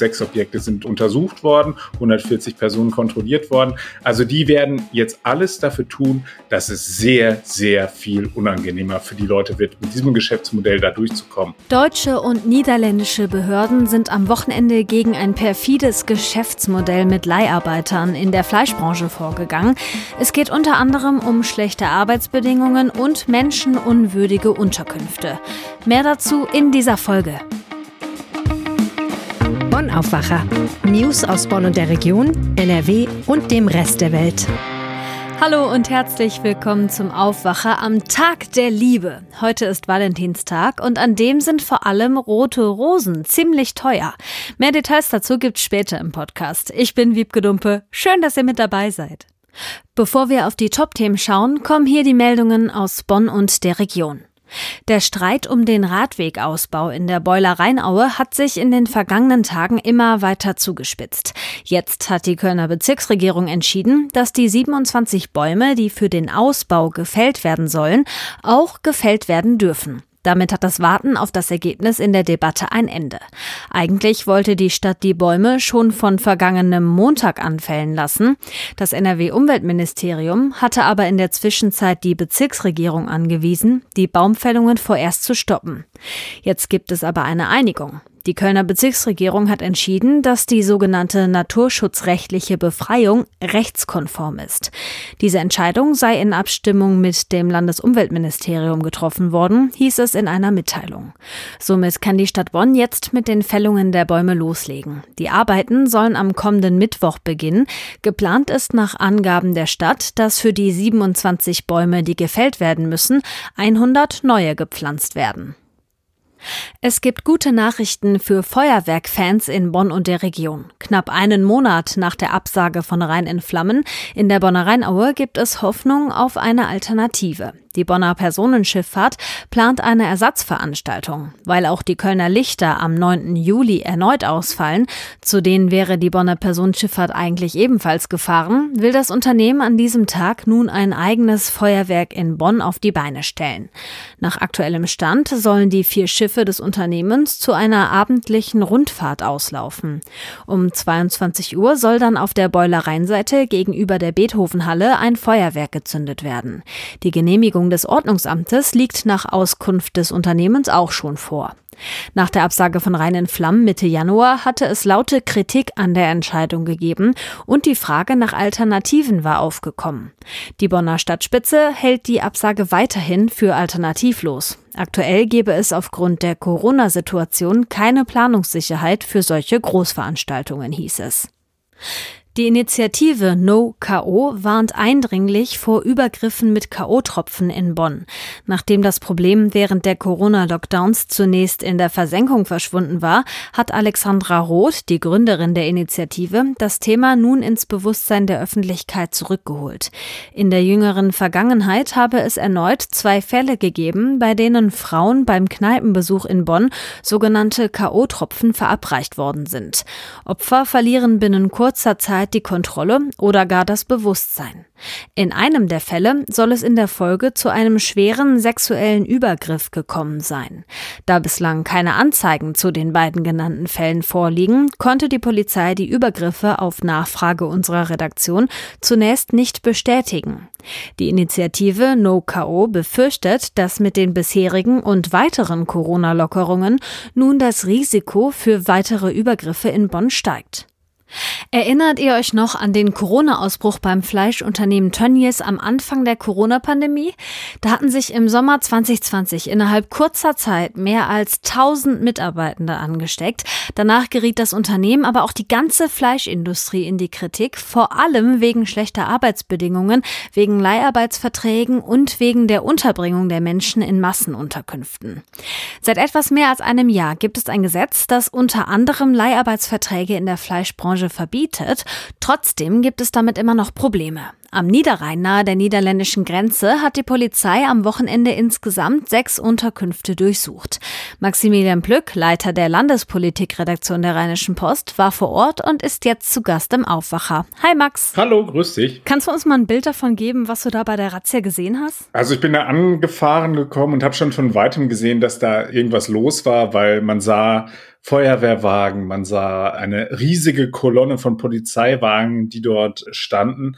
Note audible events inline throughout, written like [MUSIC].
sechs Objekte sind untersucht worden, 140 Personen kontrolliert worden. Also die werden jetzt alles dafür tun, dass es sehr, sehr viel unangenehmer für die Leute wird, mit diesem Geschäftsmodell da durchzukommen. Deutsche und niederländische Behörden sind am Wochenende gegen ein perfides Geschäftsmodell mit Leiharbeitern in der Fleischbranche vorgegangen. Es geht unter anderem um schlechte Arbeitsbedingungen und menschenunwürdige Unterkünfte. Mehr dazu in dieser Folge. Bonn Aufwacher. News aus Bonn und der Region, NRW und dem Rest der Welt. Hallo und herzlich willkommen zum Aufwacher am Tag der Liebe. Heute ist Valentinstag und an dem sind vor allem rote Rosen ziemlich teuer. Mehr Details dazu gibt's später im Podcast. Ich bin Wiebke Dumpe. Schön, dass ihr mit dabei seid. Bevor wir auf die Top-Themen schauen, kommen hier die Meldungen aus Bonn und der Region. Der Streit um den Radwegausbau in der Beuler Rheinaue hat sich in den vergangenen Tagen immer weiter zugespitzt. Jetzt hat die Kölner Bezirksregierung entschieden, dass die 27 Bäume, die für den Ausbau gefällt werden sollen, auch gefällt werden dürfen. Damit hat das Warten auf das Ergebnis in der Debatte ein Ende. Eigentlich wollte die Stadt die Bäume schon von vergangenem Montag anfällen lassen. Das NRW-Umweltministerium hatte aber in der Zwischenzeit die Bezirksregierung angewiesen, die Baumfällungen vorerst zu stoppen. Jetzt gibt es aber eine Einigung. Die Kölner Bezirksregierung hat entschieden, dass die sogenannte naturschutzrechtliche Befreiung rechtskonform ist. Diese Entscheidung sei in Abstimmung mit dem Landesumweltministerium getroffen worden, hieß es in einer Mitteilung. Somit kann die Stadt Bonn jetzt mit den Fällungen der Bäume loslegen. Die Arbeiten sollen am kommenden Mittwoch beginnen. Geplant ist nach Angaben der Stadt, dass für die 27 Bäume, die gefällt werden müssen, 100 neue gepflanzt werden. Es gibt gute Nachrichten für Feuerwerkfans in Bonn und der Region. Knapp einen Monat nach der Absage von Rhein in Flammen in der Bonner Rheinaue gibt es Hoffnung auf eine Alternative. Die Bonner Personenschifffahrt plant eine Ersatzveranstaltung, weil auch die Kölner Lichter am 9. Juli erneut ausfallen, zu denen wäre die Bonner Personenschifffahrt eigentlich ebenfalls gefahren, will das Unternehmen an diesem Tag nun ein eigenes Feuerwerk in Bonn auf die Beine stellen. Nach aktuellem Stand sollen die vier Schiffe des Unternehmens zu einer abendlichen Rundfahrt auslaufen. Um 22 Uhr soll dann auf der Boilereienseite gegenüber der Beethovenhalle ein Feuerwerk gezündet werden. Die Genehmigung des Ordnungsamtes liegt nach Auskunft des Unternehmens auch schon vor. Nach der Absage von Rhein in Flammen Mitte Januar hatte es laute Kritik an der Entscheidung gegeben und die Frage nach Alternativen war aufgekommen. Die Bonner Stadtspitze hält die Absage weiterhin für alternativlos. Aktuell gebe es aufgrund der Corona-Situation keine Planungssicherheit für solche Großveranstaltungen, hieß es. Die Initiative No KO warnt eindringlich vor Übergriffen mit KO-Tropfen in Bonn. Nachdem das Problem während der Corona-Lockdowns zunächst in der Versenkung verschwunden war, hat Alexandra Roth, die Gründerin der Initiative, das Thema nun ins Bewusstsein der Öffentlichkeit zurückgeholt. In der jüngeren Vergangenheit habe es erneut zwei Fälle gegeben, bei denen Frauen beim Kneipenbesuch in Bonn sogenannte KO-Tropfen verabreicht worden sind. Opfer verlieren binnen kurzer Zeit Zeit die Kontrolle oder gar das Bewusstsein. In einem der Fälle soll es in der Folge zu einem schweren sexuellen Übergriff gekommen sein. Da bislang keine Anzeigen zu den beiden genannten Fällen vorliegen, konnte die Polizei die Übergriffe auf Nachfrage unserer Redaktion zunächst nicht bestätigen. Die Initiative No-KO befürchtet, dass mit den bisherigen und weiteren Corona-Lockerungen nun das Risiko für weitere Übergriffe in Bonn steigt. Erinnert ihr euch noch an den Corona-Ausbruch beim Fleischunternehmen Tönnies am Anfang der Corona-Pandemie? Da hatten sich im Sommer 2020 innerhalb kurzer Zeit mehr als 1000 Mitarbeitende angesteckt. Danach geriet das Unternehmen, aber auch die ganze Fleischindustrie in die Kritik, vor allem wegen schlechter Arbeitsbedingungen, wegen Leiharbeitsverträgen und wegen der Unterbringung der Menschen in Massenunterkünften. Seit etwas mehr als einem Jahr gibt es ein Gesetz, das unter anderem Leiharbeitsverträge in der Fleischbranche verbietet. Trotzdem gibt es damit immer noch Probleme. Am Niederrhein nahe der niederländischen Grenze hat die Polizei am Wochenende insgesamt sechs Unterkünfte durchsucht. Maximilian Plück, Leiter der Landespolitikredaktion der Rheinischen Post, war vor Ort und ist jetzt zu Gast im Aufwacher. Hi Max. Hallo, grüß dich. Kannst du uns mal ein Bild davon geben, was du da bei der Razzia gesehen hast? Also ich bin da angefahren gekommen und habe schon von weitem gesehen, dass da irgendwas los war, weil man sah Feuerwehrwagen, man sah eine riesige Kolonne von Polizeiwagen, die dort standen.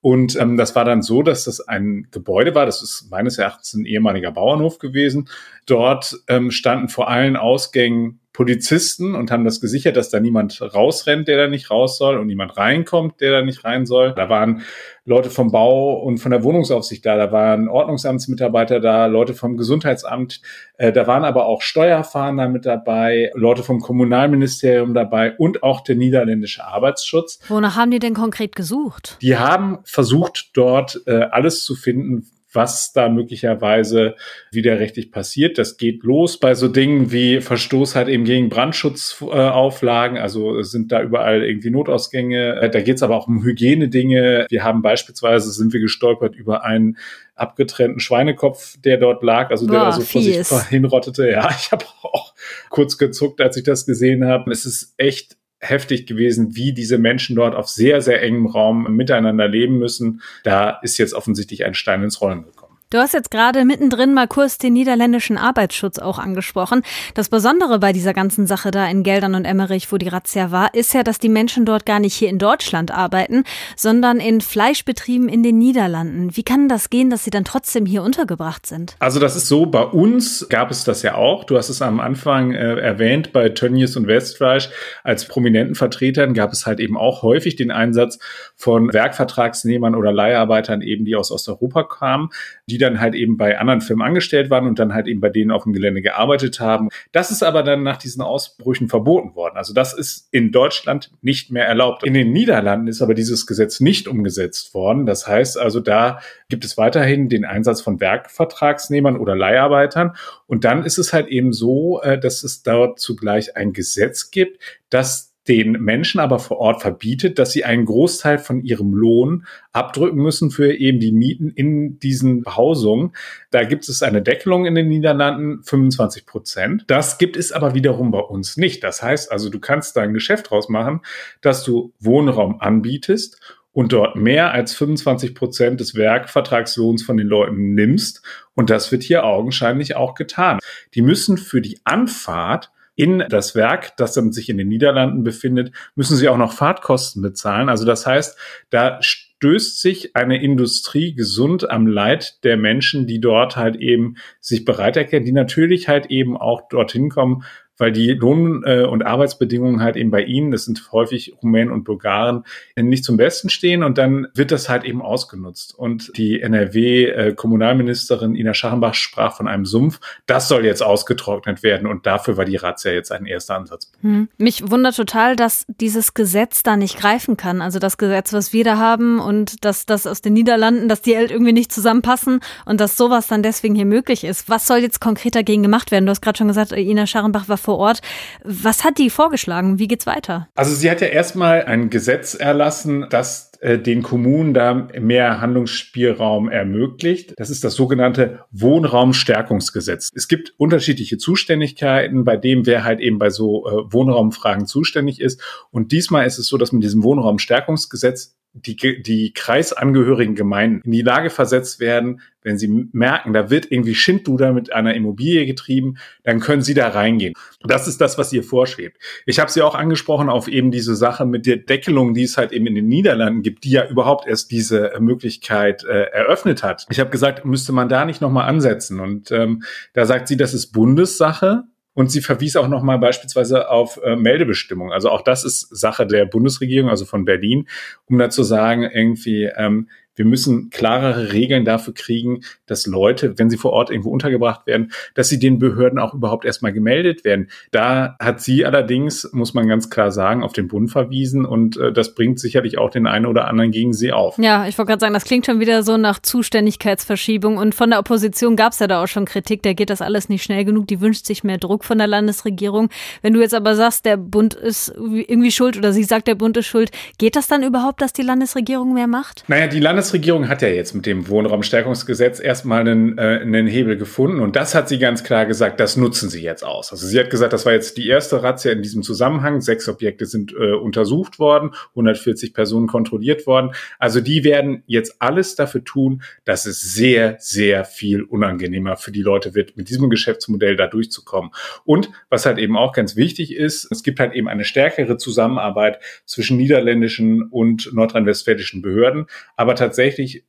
Und ähm, das war dann so, dass das ein Gebäude war, das ist meines Erachtens ein ehemaliger Bauernhof gewesen. Dort ähm, standen vor allen Ausgängen Polizisten und haben das gesichert, dass da niemand rausrennt, der da nicht raus soll und niemand reinkommt, der da nicht rein soll. Da waren Leute vom Bau und von der Wohnungsaufsicht da, da waren Ordnungsamtsmitarbeiter da, Leute vom Gesundheitsamt, äh, da waren aber auch Steuerfahnder mit dabei, Leute vom Kommunalministerium dabei und auch der niederländische Arbeitsschutz. Wonach haben die denn konkret gesucht? Die haben versucht, dort äh, alles zu finden, was da möglicherweise widerrechtlich passiert. Das geht los bei so Dingen wie Verstoß halt eben gegen Brandschutzauflagen. Also sind da überall irgendwie Notausgänge. Äh, da geht es aber auch um Hygienedinge. Wir haben beispielsweise, sind wir gestolpert über einen abgetrennten Schweinekopf, der dort lag, also der Boah, da so vor sich hinrottete. Ja, [LAUGHS] ich habe auch kurz gezuckt, als ich das gesehen habe. Es ist echt heftig gewesen, wie diese Menschen dort auf sehr, sehr engem Raum miteinander leben müssen. Da ist jetzt offensichtlich ein Stein ins Rollen gekommen. Du hast jetzt gerade mittendrin mal kurz den niederländischen Arbeitsschutz auch angesprochen. Das Besondere bei dieser ganzen Sache da in Geldern und Emmerich, wo die Razzia war, ist ja, dass die Menschen dort gar nicht hier in Deutschland arbeiten, sondern in Fleischbetrieben in den Niederlanden. Wie kann das gehen, dass sie dann trotzdem hier untergebracht sind? Also das ist so, bei uns gab es das ja auch. Du hast es am Anfang äh, erwähnt, bei Tönnies und Westfleisch als prominenten Vertretern gab es halt eben auch häufig den Einsatz von Werkvertragsnehmern oder Leiharbeitern eben, die aus Osteuropa kamen, die dann halt eben bei anderen Firmen angestellt waren und dann halt eben bei denen auf dem Gelände gearbeitet haben. Das ist aber dann nach diesen Ausbrüchen verboten worden. Also das ist in Deutschland nicht mehr erlaubt. In den Niederlanden ist aber dieses Gesetz nicht umgesetzt worden. Das heißt also, da gibt es weiterhin den Einsatz von Werkvertragsnehmern oder Leiharbeitern. Und dann ist es halt eben so, äh, dass es dort zugleich ein Gesetz gibt, das den Menschen aber vor Ort verbietet, dass sie einen Großteil von ihrem Lohn abdrücken müssen für eben die Mieten in diesen Behausungen. Da gibt es eine Deckelung in den Niederlanden, 25 Prozent. Das gibt es aber wiederum bei uns nicht. Das heißt also, du kannst da ein Geschäft draus machen, dass du Wohnraum anbietest und dort mehr als 25 Prozent des Werkvertragslohns von den Leuten nimmst. Und das wird hier augenscheinlich auch getan. Die müssen für die Anfahrt in das Werk, das dann sich in den Niederlanden befindet, müssen sie auch noch Fahrtkosten bezahlen. Also das heißt, da stößt sich eine Industrie gesund am Leid der Menschen, die dort halt eben sich bereit erkennen, die natürlich halt eben auch dorthin kommen, weil die Lohn- äh, und Arbeitsbedingungen halt eben bei ihnen, das sind häufig Rumänen und Bulgaren, nicht zum Besten stehen und dann wird das halt eben ausgenutzt. Und die NRW-Kommunalministerin Ina Scharrenbach sprach von einem Sumpf. Das soll jetzt ausgetrocknet werden und dafür war die Razzia jetzt ein erster Ansatz. Hm. Mich wundert total, dass dieses Gesetz da nicht greifen kann. Also das Gesetz, was wir da haben und dass das aus den Niederlanden, dass die halt irgendwie nicht zusammenpassen und dass sowas dann deswegen hier möglich ist. Was soll jetzt konkret dagegen gemacht werden? Du hast gerade schon gesagt, Ina Scharrenbach war vor vor Ort. Was hat die vorgeschlagen? Wie geht's weiter? Also sie hat ja erstmal ein Gesetz erlassen, das äh, den Kommunen da mehr Handlungsspielraum ermöglicht. Das ist das sogenannte Wohnraumstärkungsgesetz. Es gibt unterschiedliche Zuständigkeiten, bei dem wer halt eben bei so äh, Wohnraumfragen zuständig ist. Und diesmal ist es so, dass mit diesem Wohnraumstärkungsgesetz die, die kreisangehörigen Gemeinden in die Lage versetzt werden, wenn sie merken, da wird irgendwie Schindluder mit einer Immobilie getrieben, dann können sie da reingehen. Das ist das, was ihr vorschwebt. Ich habe sie auch angesprochen auf eben diese Sache mit der Deckelung, die es halt eben in den Niederlanden gibt, die ja überhaupt erst diese Möglichkeit äh, eröffnet hat. Ich habe gesagt, müsste man da nicht nochmal ansetzen. Und ähm, da sagt sie, das ist Bundessache. Und sie verwies auch nochmal beispielsweise auf äh, Meldebestimmungen. Also auch das ist Sache der Bundesregierung, also von Berlin, um da zu sagen, irgendwie, ähm, wir müssen klarere Regeln dafür kriegen, dass Leute, wenn sie vor Ort irgendwo untergebracht werden, dass sie den Behörden auch überhaupt erstmal gemeldet werden. Da hat sie allerdings, muss man ganz klar sagen, auf den Bund verwiesen und äh, das bringt sicherlich auch den einen oder anderen gegen sie auf. Ja, ich wollte gerade sagen, das klingt schon wieder so nach Zuständigkeitsverschiebung und von der Opposition gab es ja da auch schon Kritik, da geht das alles nicht schnell genug, die wünscht sich mehr Druck von der Landesregierung. Wenn du jetzt aber sagst, der Bund ist irgendwie schuld oder sie sagt, der Bund ist schuld, geht das dann überhaupt, dass die Landesregierung mehr macht? Naja, die Landesregierung Landesregierung hat ja jetzt mit dem Wohnraumstärkungsgesetz erstmal einen, äh, einen Hebel gefunden und das hat sie ganz klar gesagt, das nutzen sie jetzt aus. Also sie hat gesagt, das war jetzt die erste Razzia in diesem Zusammenhang. Sechs Objekte sind äh, untersucht worden, 140 Personen kontrolliert worden. Also die werden jetzt alles dafür tun, dass es sehr, sehr viel unangenehmer für die Leute wird, mit diesem Geschäftsmodell da durchzukommen. Und was halt eben auch ganz wichtig ist, es gibt halt eben eine stärkere Zusammenarbeit zwischen niederländischen und nordrhein-westfälischen Behörden. Aber tatsächlich,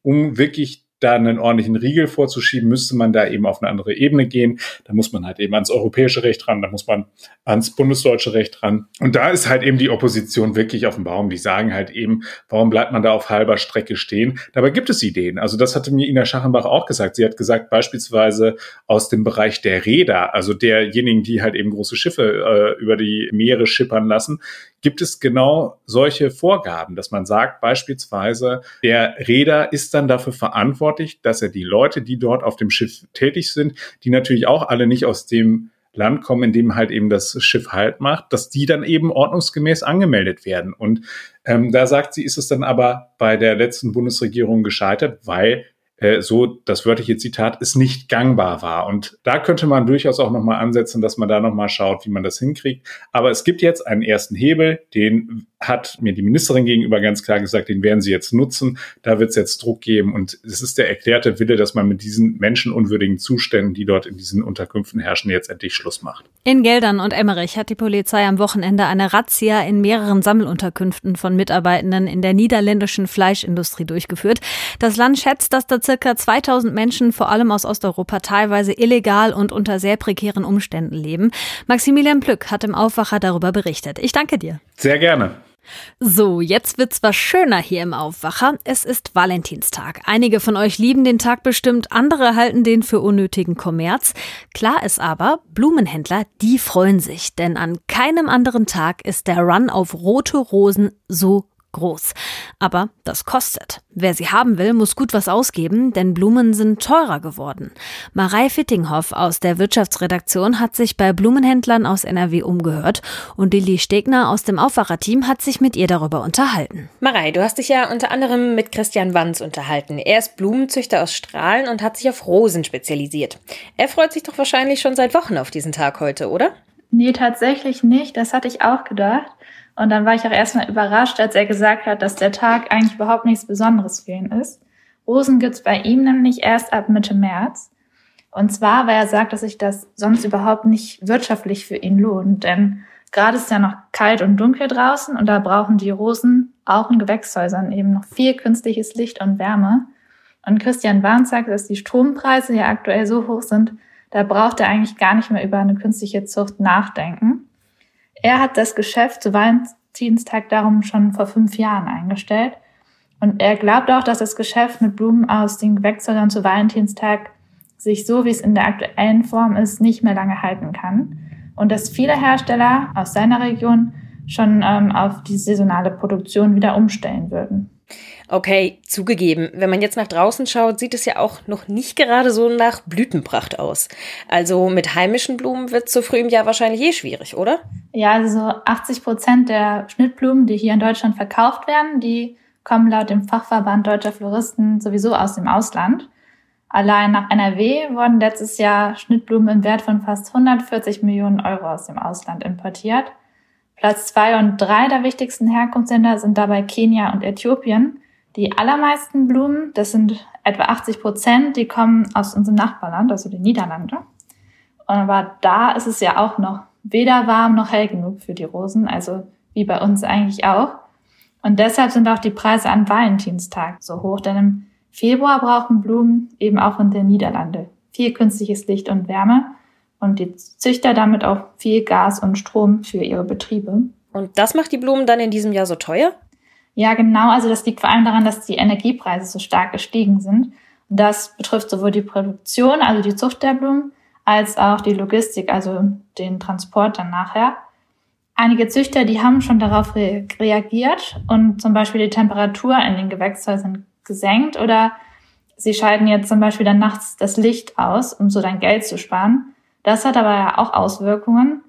um wirklich da einen ordentlichen Riegel vorzuschieben, müsste man da eben auf eine andere Ebene gehen. Da muss man halt eben ans europäische Recht ran, da muss man ans bundesdeutsche Recht ran. Und da ist halt eben die Opposition wirklich auf dem Baum. Die sagen halt eben, warum bleibt man da auf halber Strecke stehen? Dabei gibt es Ideen. Also das hatte mir Ina Schachenbach auch gesagt. Sie hat gesagt, beispielsweise aus dem Bereich der Räder, also derjenigen, die halt eben große Schiffe äh, über die Meere schippern lassen, gibt es genau solche Vorgaben, dass man sagt, beispielsweise, der Räder ist dann dafür verantwortlich, dass er die Leute, die dort auf dem Schiff tätig sind, die natürlich auch alle nicht aus dem Land kommen, in dem halt eben das Schiff Halt macht, dass die dann eben ordnungsgemäß angemeldet werden. Und ähm, da sagt sie, ist es dann aber bei der letzten Bundesregierung gescheitert, weil äh, so das wörtliche Zitat, es nicht gangbar war. Und da könnte man durchaus auch nochmal ansetzen, dass man da nochmal schaut, wie man das hinkriegt. Aber es gibt jetzt einen ersten Hebel, den hat mir die Ministerin gegenüber ganz klar gesagt, den werden sie jetzt nutzen. Da wird es jetzt Druck geben. Und es ist der erklärte Wille, dass man mit diesen menschenunwürdigen Zuständen, die dort in diesen Unterkünften herrschen, jetzt endlich Schluss macht. In Geldern und Emmerich hat die Polizei am Wochenende eine Razzia in mehreren Sammelunterkünften von Mitarbeitenden in der niederländischen Fleischindustrie durchgeführt. Das Land schätzt, dass da circa 2000 Menschen, vor allem aus Osteuropa, teilweise illegal und unter sehr prekären Umständen leben. Maximilian Plück hat im Aufwacher darüber berichtet. Ich danke dir. Sehr gerne. So, jetzt wird's was schöner hier im Aufwacher. Es ist Valentinstag. Einige von euch lieben den Tag bestimmt, andere halten den für unnötigen Kommerz. Klar ist aber, Blumenhändler, die freuen sich, denn an keinem anderen Tag ist der Run auf rote Rosen so groß. Aber das kostet. Wer sie haben will, muss gut was ausgeben, denn Blumen sind teurer geworden. Marei Fittinghoff aus der Wirtschaftsredaktion hat sich bei Blumenhändlern aus NRW umgehört und Lilly Stegner aus dem Aufwacherteam hat sich mit ihr darüber unterhalten. Marei, du hast dich ja unter anderem mit Christian Wanz unterhalten. Er ist Blumenzüchter aus Strahlen und hat sich auf Rosen spezialisiert. Er freut sich doch wahrscheinlich schon seit Wochen auf diesen Tag heute, oder? Nee, tatsächlich nicht. Das hatte ich auch gedacht. Und dann war ich auch erstmal überrascht, als er gesagt hat, dass der Tag eigentlich überhaupt nichts Besonderes für ihn ist. Rosen gibt's bei ihm nämlich erst ab Mitte März. Und zwar, weil er sagt, dass sich das sonst überhaupt nicht wirtschaftlich für ihn lohnt. Denn gerade ist ja noch kalt und dunkel draußen und da brauchen die Rosen auch in Gewächshäusern eben noch viel künstliches Licht und Wärme. Und Christian Warn sagt, dass die Strompreise ja aktuell so hoch sind, da braucht er eigentlich gar nicht mehr über eine künstliche Zucht nachdenken. Er hat das Geschäft zu Valentinstag darum schon vor fünf Jahren eingestellt. Und er glaubt auch, dass das Geschäft mit Blumen aus den Gewächshäusern zu Valentinstag sich so, wie es in der aktuellen Form ist, nicht mehr lange halten kann. Und dass viele Hersteller aus seiner Region schon ähm, auf die saisonale Produktion wieder umstellen würden. Okay, zugegeben, wenn man jetzt nach draußen schaut, sieht es ja auch noch nicht gerade so nach Blütenpracht aus. Also mit heimischen Blumen wird es so früh im Jahr wahrscheinlich eh schwierig, oder? Ja, also 80 Prozent der Schnittblumen, die hier in Deutschland verkauft werden, die kommen laut dem Fachverband Deutscher Floristen sowieso aus dem Ausland. Allein nach NRW wurden letztes Jahr Schnittblumen im Wert von fast 140 Millionen Euro aus dem Ausland importiert. Platz zwei und drei der wichtigsten Herkunftsländer sind dabei Kenia und Äthiopien. Die allermeisten Blumen, das sind etwa 80 Prozent, die kommen aus unserem Nachbarland, also den Niederlande. Aber da ist es ja auch noch weder warm noch hell genug für die Rosen, also wie bei uns eigentlich auch. Und deshalb sind auch die Preise an Valentinstag so hoch, denn im Februar brauchen Blumen eben auch in den Niederlande viel künstliches Licht und Wärme und die Züchter damit auch viel Gas und Strom für ihre Betriebe. Und das macht die Blumen dann in diesem Jahr so teuer? Ja, genau. Also das liegt vor allem daran, dass die Energiepreise so stark gestiegen sind. Das betrifft sowohl die Produktion, also die Zucht der Blumen, als auch die Logistik, also den Transport dann nachher. Einige Züchter, die haben schon darauf re reagiert und zum Beispiel die Temperatur in den Gewächshäusern gesenkt oder sie schalten jetzt zum Beispiel dann nachts das Licht aus, um so dann Geld zu sparen. Das hat aber ja auch Auswirkungen,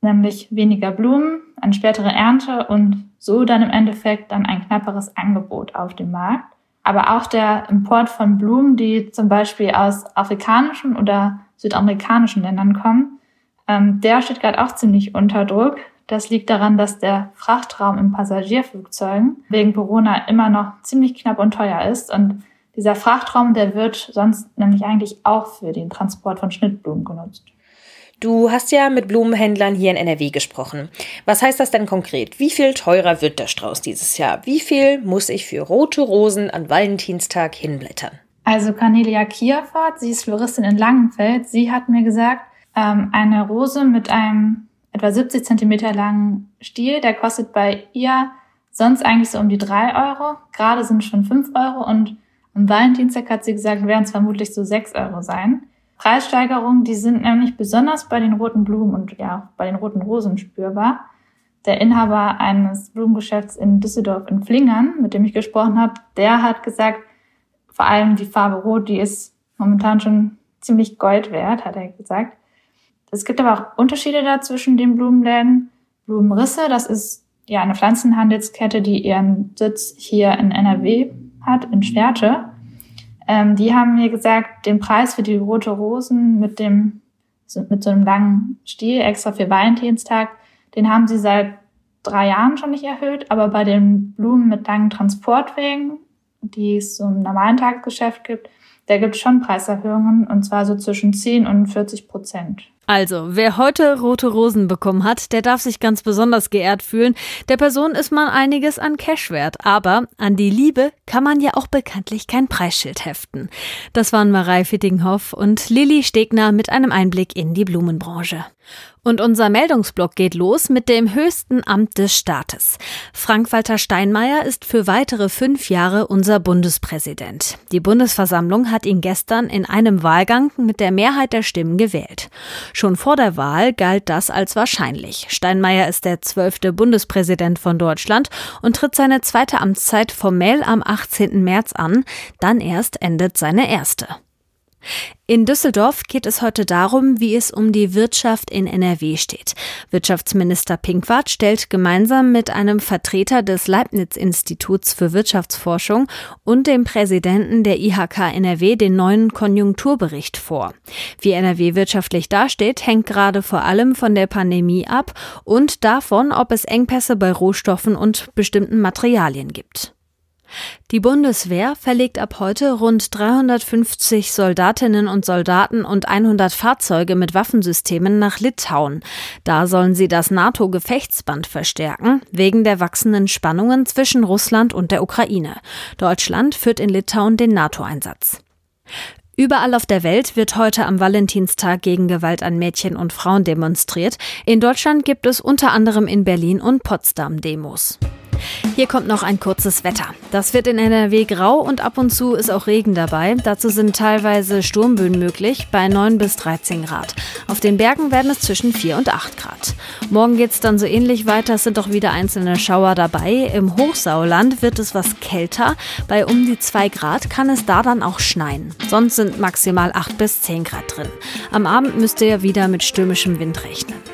nämlich weniger Blumen, eine spätere Ernte und so dann im Endeffekt dann ein knapperes Angebot auf dem Markt. Aber auch der Import von Blumen, die zum Beispiel aus afrikanischen oder südamerikanischen Ländern kommen, ähm, der steht gerade auch ziemlich unter Druck. Das liegt daran, dass der Frachtraum in Passagierflugzeugen wegen Corona immer noch ziemlich knapp und teuer ist. Und dieser Frachtraum, der wird sonst nämlich eigentlich auch für den Transport von Schnittblumen genutzt. Du hast ja mit Blumenhändlern hier in NRW gesprochen. Was heißt das denn konkret? Wie viel teurer wird der Strauß dieses Jahr? Wie viel muss ich für rote Rosen an Valentinstag hinblättern? Also Cornelia Kierfahrt, sie ist Floristin in Langenfeld, sie hat mir gesagt, ähm, eine Rose mit einem etwa 70 Zentimeter langen Stiel, der kostet bei ihr sonst eigentlich so um die drei Euro. Gerade sind schon fünf Euro und am Valentinstag hat sie gesagt, werden es vermutlich so sechs Euro sein. Preissteigerungen, die sind nämlich besonders bei den roten Blumen und ja bei den roten Rosen spürbar. Der Inhaber eines Blumengeschäfts in Düsseldorf in Flingern, mit dem ich gesprochen habe, der hat gesagt, vor allem die Farbe Rot, die ist momentan schon ziemlich Gold wert, hat er gesagt. Es gibt aber auch Unterschiede da zwischen den Blumenläden. Blumenrisse, das ist ja eine Pflanzenhandelskette, die ihren Sitz hier in NRW hat, in Schwerte. Ähm, die haben mir gesagt, den Preis für die rote Rosen mit dem mit so einem langen Stiel extra für Valentinstag, den haben sie seit drei Jahren schon nicht erhöht, aber bei den Blumen mit langen Transportwegen, die es so im normalen Tagesgeschäft gibt, da gibt es schon Preiserhöhungen und zwar so zwischen 10 und 40 Prozent. Also, wer heute rote Rosen bekommen hat, der darf sich ganz besonders geehrt fühlen. Der Person ist man einiges an Cash wert, aber an die Liebe kann man ja auch bekanntlich kein Preisschild heften. Das waren Marei Fittinghoff und Lilly Stegner mit einem Einblick in die Blumenbranche. Und unser Meldungsblock geht los mit dem höchsten Amt des Staates. Frank-Walter Steinmeier ist für weitere fünf Jahre unser Bundespräsident. Die Bundesversammlung hat ihn gestern in einem Wahlgang mit der Mehrheit der Stimmen gewählt. Schon vor der Wahl galt das als wahrscheinlich. Steinmeier ist der zwölfte Bundespräsident von Deutschland und tritt seine zweite Amtszeit formell am 18. März an. Dann erst endet seine erste. In Düsseldorf geht es heute darum, wie es um die Wirtschaft in NRW steht. Wirtschaftsminister Pinkwart stellt gemeinsam mit einem Vertreter des Leibniz-Instituts für Wirtschaftsforschung und dem Präsidenten der IHK NRW den neuen Konjunkturbericht vor. Wie NRW wirtschaftlich dasteht, hängt gerade vor allem von der Pandemie ab und davon, ob es Engpässe bei Rohstoffen und bestimmten Materialien gibt. Die Bundeswehr verlegt ab heute rund 350 Soldatinnen und Soldaten und 100 Fahrzeuge mit Waffensystemen nach Litauen. Da sollen sie das NATO-Gefechtsband verstärken, wegen der wachsenden Spannungen zwischen Russland und der Ukraine. Deutschland führt in Litauen den NATO-Einsatz. Überall auf der Welt wird heute am Valentinstag gegen Gewalt an Mädchen und Frauen demonstriert. In Deutschland gibt es unter anderem in Berlin und Potsdam Demos. Hier kommt noch ein kurzes Wetter. Das wird in NRW grau und ab und zu ist auch Regen dabei. Dazu sind teilweise Sturmböen möglich bei 9 bis 13 Grad. Auf den Bergen werden es zwischen 4 und 8 Grad. Morgen geht es dann so ähnlich weiter. Es sind doch wieder einzelne Schauer dabei. Im Hochsauerland wird es was kälter. Bei um die 2 Grad kann es da dann auch schneien. Sonst sind maximal 8 bis 10 Grad drin. Am Abend müsst ihr ja wieder mit stürmischem Wind rechnen.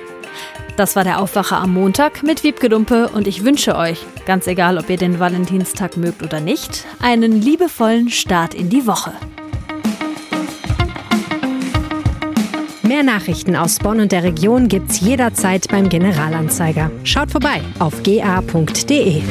Das war der Aufwacher am Montag mit Wiebke Dumpe und ich wünsche euch, ganz egal ob ihr den Valentinstag mögt oder nicht, einen liebevollen Start in die Woche. Mehr Nachrichten aus Bonn und der Region gibt's jederzeit beim Generalanzeiger. Schaut vorbei auf ga.de.